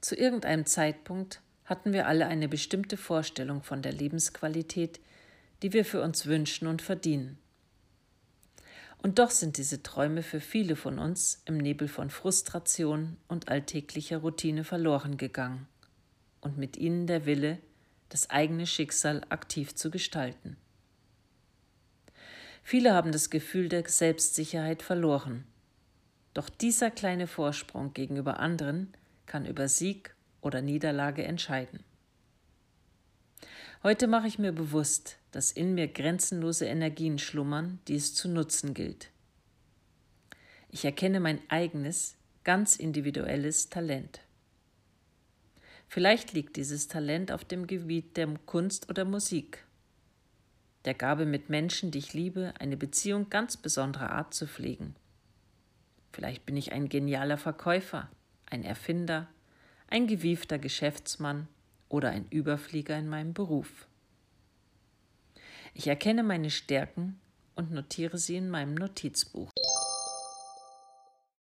Zu irgendeinem Zeitpunkt hatten wir alle eine bestimmte Vorstellung von der Lebensqualität, die wir für uns wünschen und verdienen. Und doch sind diese Träume für viele von uns im Nebel von Frustration und alltäglicher Routine verloren gegangen und mit ihnen der Wille, das eigene Schicksal aktiv zu gestalten. Viele haben das Gefühl der Selbstsicherheit verloren. Doch dieser kleine Vorsprung gegenüber anderen kann über Sieg oder Niederlage entscheiden. Heute mache ich mir bewusst, dass in mir grenzenlose Energien schlummern, die es zu nutzen gilt. Ich erkenne mein eigenes, ganz individuelles Talent. Vielleicht liegt dieses Talent auf dem Gebiet der Kunst oder Musik, der Gabe mit Menschen, die ich liebe, eine Beziehung ganz besonderer Art zu pflegen. Vielleicht bin ich ein genialer Verkäufer, ein Erfinder, ein gewiefter Geschäftsmann oder ein Überflieger in meinem Beruf. Ich erkenne meine Stärken und notiere sie in meinem Notizbuch.